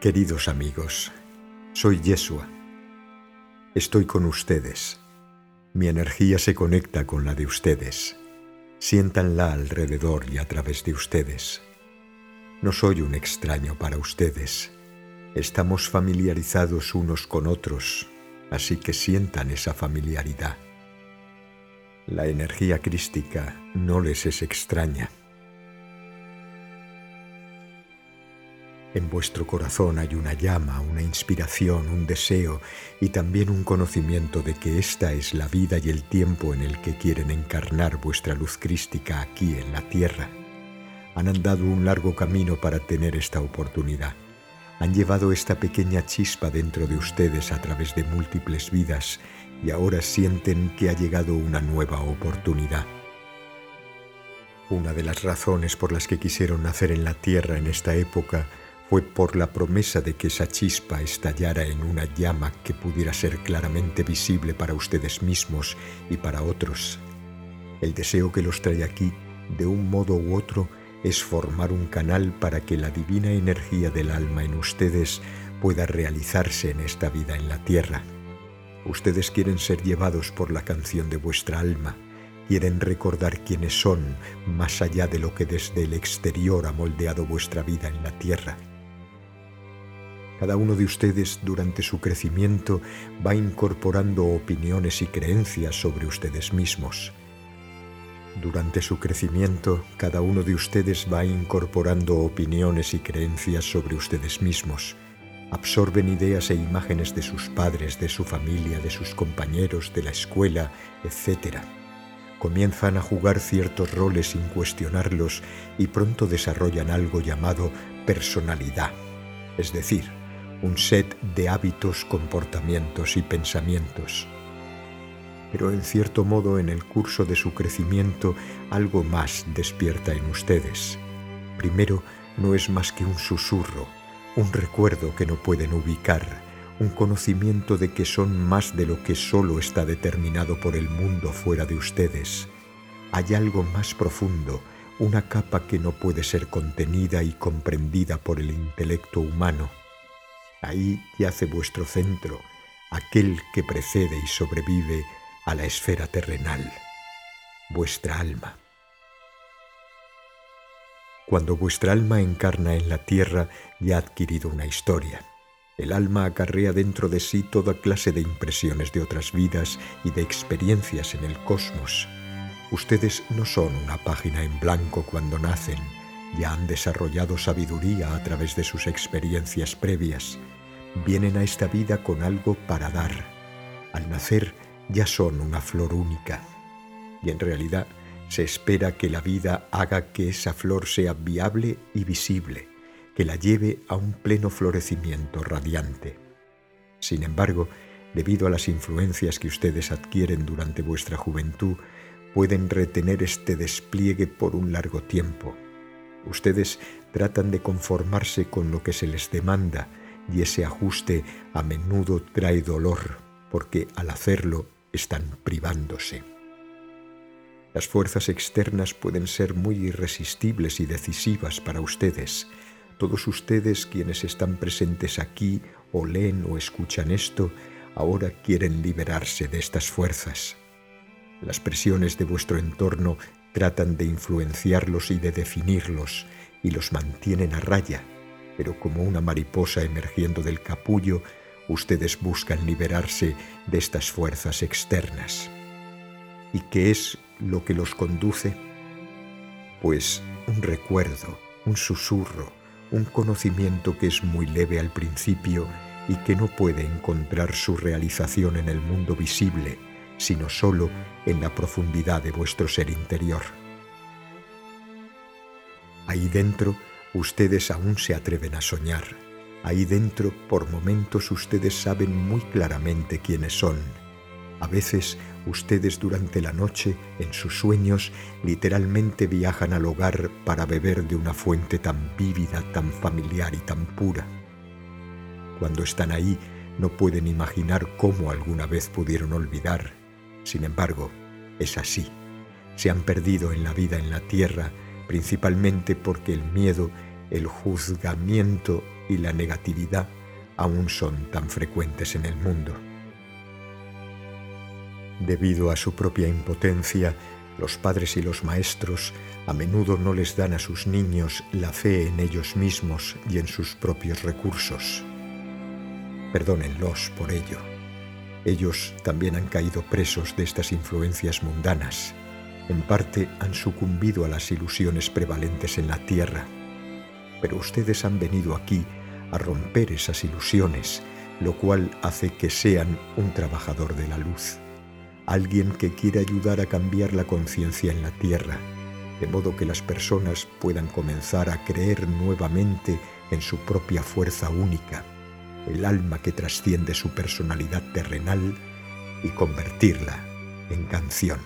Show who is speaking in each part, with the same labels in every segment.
Speaker 1: Queridos amigos, soy Yeshua. Estoy con ustedes. Mi energía se conecta con la de ustedes. Siéntanla alrededor y a través de ustedes. No soy un extraño para ustedes. Estamos familiarizados unos con otros, así que sientan esa familiaridad. La energía crística no les es extraña. En vuestro corazón hay una llama, una inspiración, un deseo y también un conocimiento de que esta es la vida y el tiempo en el que quieren encarnar vuestra luz crística aquí en la tierra. Han andado un largo camino para tener esta oportunidad. Han llevado esta pequeña chispa dentro de ustedes a través de múltiples vidas y ahora sienten que ha llegado una nueva oportunidad. Una de las razones por las que quisieron nacer en la tierra en esta época fue por la promesa de que esa chispa estallara en una llama que pudiera ser claramente visible para ustedes mismos y para otros. El deseo que los trae aquí, de un modo u otro, es formar un canal para que la divina energía del alma en ustedes pueda realizarse en esta vida en la tierra. Ustedes quieren ser llevados por la canción de vuestra alma, quieren recordar quiénes son más allá de lo que desde el exterior ha moldeado vuestra vida en la tierra. Cada uno de ustedes durante su crecimiento va incorporando opiniones y creencias sobre ustedes mismos. Durante su crecimiento, cada uno de ustedes va incorporando opiniones y creencias sobre ustedes mismos. Absorben ideas e imágenes de sus padres, de su familia, de sus compañeros, de la escuela, etc. Comienzan a jugar ciertos roles sin cuestionarlos y pronto desarrollan algo llamado personalidad, es decir, un set de hábitos, comportamientos y pensamientos. Pero en cierto modo en el curso de su crecimiento algo más despierta en ustedes. Primero, no es más que un susurro, un recuerdo que no pueden ubicar, un conocimiento de que son más de lo que solo está determinado por el mundo fuera de ustedes. Hay algo más profundo, una capa que no puede ser contenida y comprendida por el intelecto humano Ahí yace vuestro centro, aquel que precede y sobrevive a la esfera terrenal, vuestra alma. Cuando vuestra alma encarna en la tierra ya ha adquirido una historia. El alma acarrea dentro de sí toda clase de impresiones de otras vidas y de experiencias en el cosmos. Ustedes no son una página en blanco cuando nacen, ya han desarrollado sabiduría a través de sus experiencias previas. Vienen a esta vida con algo para dar. Al nacer ya son una flor única. Y en realidad se espera que la vida haga que esa flor sea viable y visible, que la lleve a un pleno florecimiento radiante. Sin embargo, debido a las influencias que ustedes adquieren durante vuestra juventud, pueden retener este despliegue por un largo tiempo Ustedes tratan de conformarse con lo que se les demanda y ese ajuste a menudo trae dolor porque al hacerlo están privándose. Las fuerzas externas pueden ser muy irresistibles y decisivas para ustedes. Todos ustedes quienes están presentes aquí o leen o escuchan esto, ahora quieren liberarse de estas fuerzas. Las presiones de vuestro entorno tratan de influenciarlos y de definirlos y los mantienen a raya, pero como una mariposa emergiendo del capullo, ustedes buscan liberarse de estas fuerzas externas. ¿Y qué es lo que los conduce? Pues un recuerdo, un susurro, un conocimiento que es muy leve al principio y que no puede encontrar su realización en el mundo visible, sino solo en la profundidad de vuestro ser interior. Ahí dentro ustedes aún se atreven a soñar. Ahí dentro por momentos ustedes saben muy claramente quiénes son. A veces ustedes durante la noche, en sus sueños, literalmente viajan al hogar para beber de una fuente tan vívida, tan familiar y tan pura. Cuando están ahí, no pueden imaginar cómo alguna vez pudieron olvidar. Sin embargo, es así. Se han perdido en la vida en la tierra, principalmente porque el miedo, el juzgamiento y la negatividad aún son tan frecuentes en el mundo. Debido a su propia impotencia, los padres y los maestros a menudo no les dan a sus niños la fe en ellos mismos y en sus propios recursos. Perdónenlos por ello. Ellos también han caído presos de estas influencias mundanas. En parte han sucumbido a las ilusiones prevalentes en la tierra. Pero ustedes han venido aquí a romper esas ilusiones, lo cual hace que sean un trabajador de la luz alguien que quiere ayudar a cambiar la conciencia en la tierra, de modo que las personas puedan comenzar a creer nuevamente en su propia fuerza única, el alma que trasciende su personalidad terrenal y convertirla en canción.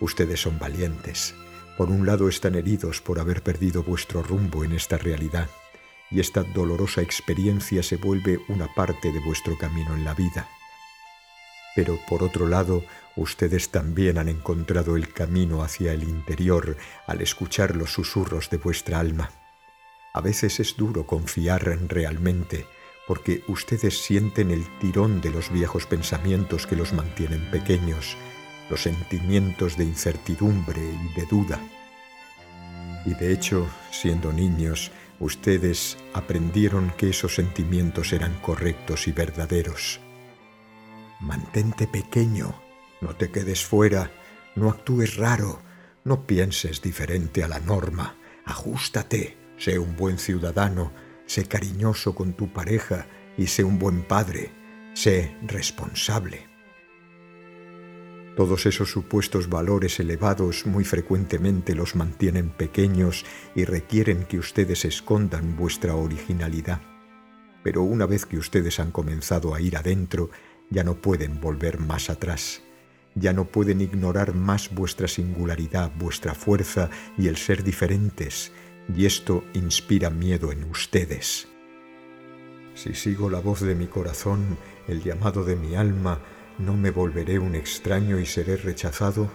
Speaker 1: Ustedes son valientes. Por un lado están heridos por haber perdido vuestro rumbo en esta realidad, y esta dolorosa experiencia se vuelve una parte de vuestro camino en la vida. Pero por otro lado, ustedes también han encontrado el camino hacia el interior al escuchar los susurros de vuestra alma. A veces es duro confiar realmente, porque ustedes sienten el tirón de los viejos pensamientos que los mantienen pequeños, los sentimientos de incertidumbre y de duda. Y de hecho, siendo niños, ustedes aprendieron que esos sentimientos eran correctos y verdaderos. Mantente pequeño, no te quedes fuera, no actúes raro, no pienses diferente a la norma, ajustate, sé un buen ciudadano, sé cariñoso con tu pareja y sé un buen padre, sé responsable. Todos esos supuestos valores elevados muy frecuentemente los mantienen pequeños y requieren que ustedes escondan vuestra originalidad. Pero una vez que ustedes han comenzado a ir adentro, ya no pueden volver más atrás, ya no pueden ignorar más vuestra singularidad, vuestra fuerza y el ser diferentes, y esto inspira miedo en ustedes. Si sigo la voz de mi corazón, el llamado de mi alma, no me volveré un extraño y seré rechazado.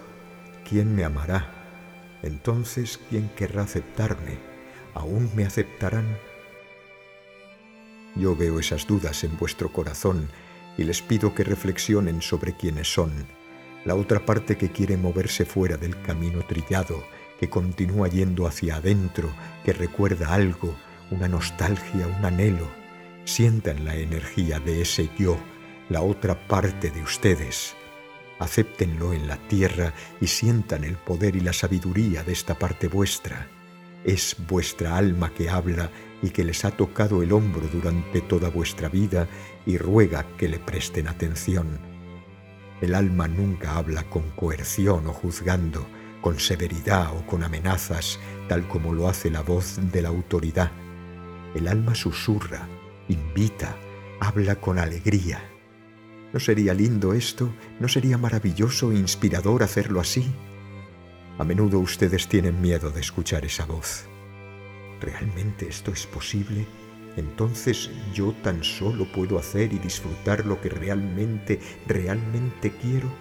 Speaker 1: ¿Quién me amará? Entonces, ¿quién querrá aceptarme? ¿Aún me aceptarán? Yo veo esas dudas en vuestro corazón y les pido que reflexionen sobre quiénes son, la otra parte que quiere moverse fuera del camino trillado, que continúa yendo hacia adentro, que recuerda algo, una nostalgia, un anhelo. Sientan la energía de ese yo, la otra parte de ustedes. Acéptenlo en la tierra y sientan el poder y la sabiduría de esta parte vuestra. Es vuestra alma que habla y que les ha tocado el hombro durante toda vuestra vida y ruega que le presten atención. El alma nunca habla con coerción o juzgando, con severidad o con amenazas, tal como lo hace la voz de la autoridad. El alma susurra, invita, habla con alegría. ¿No sería lindo esto? ¿No sería maravilloso e inspirador hacerlo así? A menudo ustedes tienen miedo de escuchar esa voz. ¿Realmente esto es posible? Entonces yo tan solo puedo hacer y disfrutar lo que realmente, realmente quiero.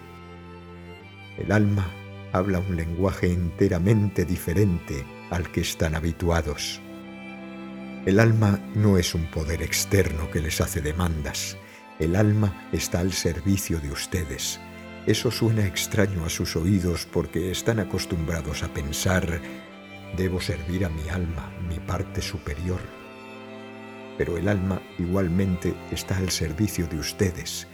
Speaker 1: El alma habla un lenguaje enteramente diferente al que están habituados. El alma no es un poder externo que les hace demandas. El alma está al servicio de ustedes. Eso suena extraño a sus oídos porque están acostumbrados a pensar, debo servir a mi alma, mi parte superior. Pero el alma igualmente está al servicio de ustedes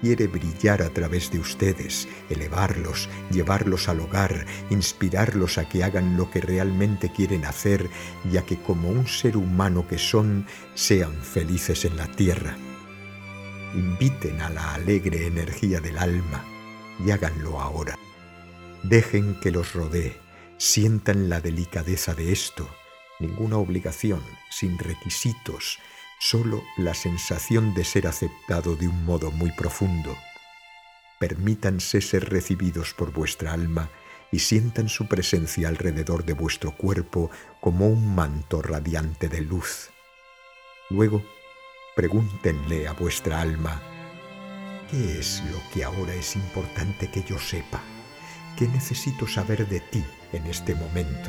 Speaker 1: quiere brillar a través de ustedes, elevarlos, llevarlos al hogar, inspirarlos a que hagan lo que realmente quieren hacer y a que como un ser humano que son, sean felices en la tierra. Inviten a la alegre energía del alma y háganlo ahora. Dejen que los rodee, sientan la delicadeza de esto, ninguna obligación, sin requisitos, solo la sensación de ser aceptado de un modo muy profundo. Permítanse ser recibidos por vuestra alma y sientan su presencia alrededor de vuestro cuerpo como un manto radiante de luz. Luego, pregúntenle a vuestra alma, ¿qué es lo que ahora es importante que yo sepa? ¿Qué necesito saber de ti en este momento?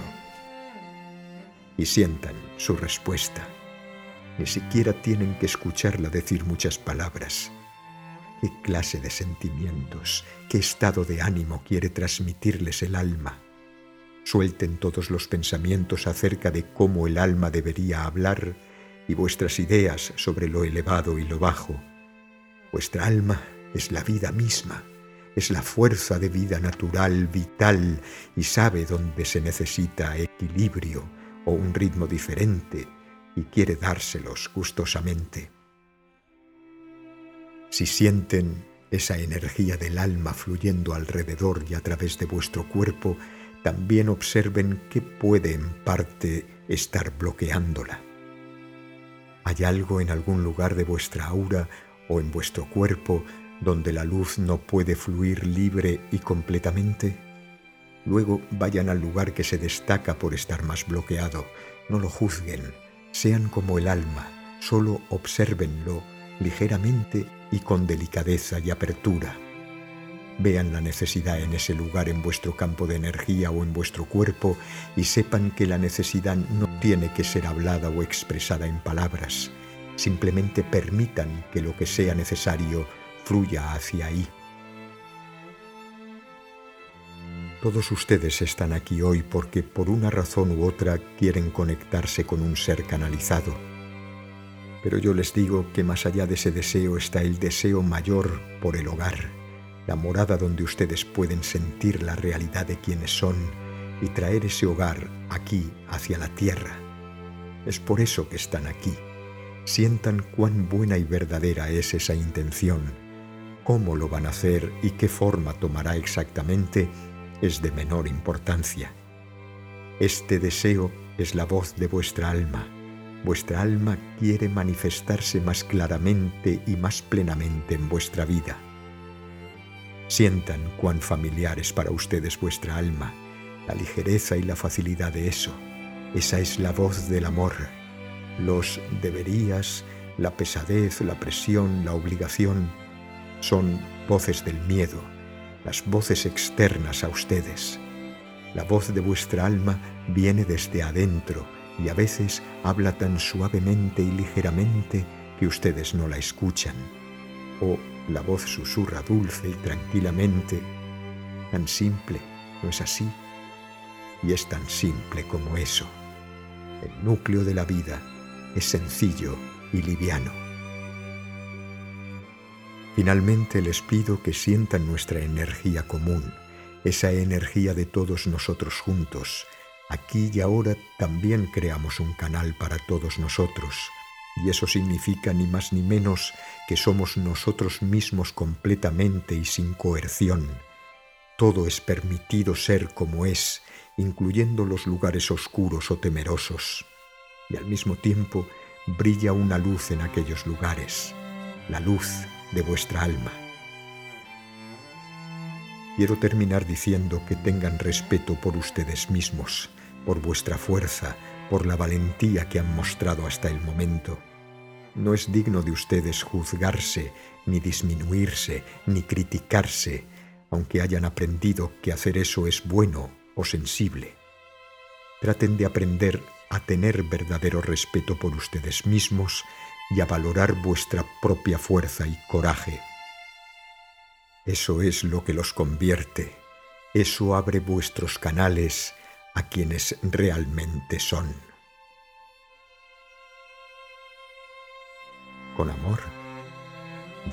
Speaker 1: Y sientan su respuesta. Ni siquiera tienen que escucharla decir muchas palabras. ¿Qué clase de sentimientos, qué estado de ánimo quiere transmitirles el alma? Suelten todos los pensamientos acerca de cómo el alma debería hablar y vuestras ideas sobre lo elevado y lo bajo. Vuestra alma es la vida misma, es la fuerza de vida natural, vital, y sabe dónde se necesita equilibrio o un ritmo diferente y quiere dárselos gustosamente. Si sienten esa energía del alma fluyendo alrededor y a través de vuestro cuerpo, también observen qué puede en parte estar bloqueándola. ¿Hay algo en algún lugar de vuestra aura o en vuestro cuerpo donde la luz no puede fluir libre y completamente? Luego vayan al lugar que se destaca por estar más bloqueado, no lo juzguen, sean como el alma, solo obsérvenlo ligeramente y con delicadeza y apertura. Vean la necesidad en ese lugar en vuestro campo de energía o en vuestro cuerpo y sepan que la necesidad no tiene que ser hablada o expresada en palabras. Simplemente permitan que lo que sea necesario fluya hacia ahí. Todos ustedes están aquí hoy porque por una razón u otra quieren conectarse con un ser canalizado. Pero yo les digo que más allá de ese deseo está el deseo mayor por el hogar, la morada donde ustedes pueden sentir la realidad de quienes son y traer ese hogar aquí hacia la tierra. Es por eso que están aquí. Sientan cuán buena y verdadera es esa intención, cómo lo van a hacer y qué forma tomará exactamente es de menor importancia. Este deseo es la voz de vuestra alma. Vuestra alma quiere manifestarse más claramente y más plenamente en vuestra vida. Sientan cuán familiar es para ustedes vuestra alma, la ligereza y la facilidad de eso. Esa es la voz del amor. Los deberías, la pesadez, la presión, la obligación, son voces del miedo, las voces externas a ustedes. La voz de vuestra alma viene desde adentro y a veces habla tan suavemente y ligeramente que ustedes no la escuchan. O la voz susurra dulce y tranquilamente, tan simple, ¿no es así? Y es tan simple como eso. El núcleo de la vida es sencillo y liviano. Finalmente les pido que sientan nuestra energía común, esa energía de todos nosotros juntos. Aquí y ahora también creamos un canal para todos nosotros, y eso significa ni más ni menos que somos nosotros mismos completamente y sin coerción. Todo es permitido ser como es, incluyendo los lugares oscuros o temerosos. Y al mismo tiempo brilla una luz en aquellos lugares, la luz de vuestra alma. Quiero terminar diciendo que tengan respeto por ustedes mismos, por vuestra fuerza, por la valentía que han mostrado hasta el momento. No es digno de ustedes juzgarse, ni disminuirse, ni criticarse, aunque hayan aprendido que hacer eso es bueno o sensible. Traten de aprender a tener verdadero respeto por ustedes mismos y a valorar vuestra propia fuerza y coraje. Eso es lo que los convierte, eso abre vuestros canales a quienes realmente son. Con amor,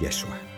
Speaker 1: Yeshua.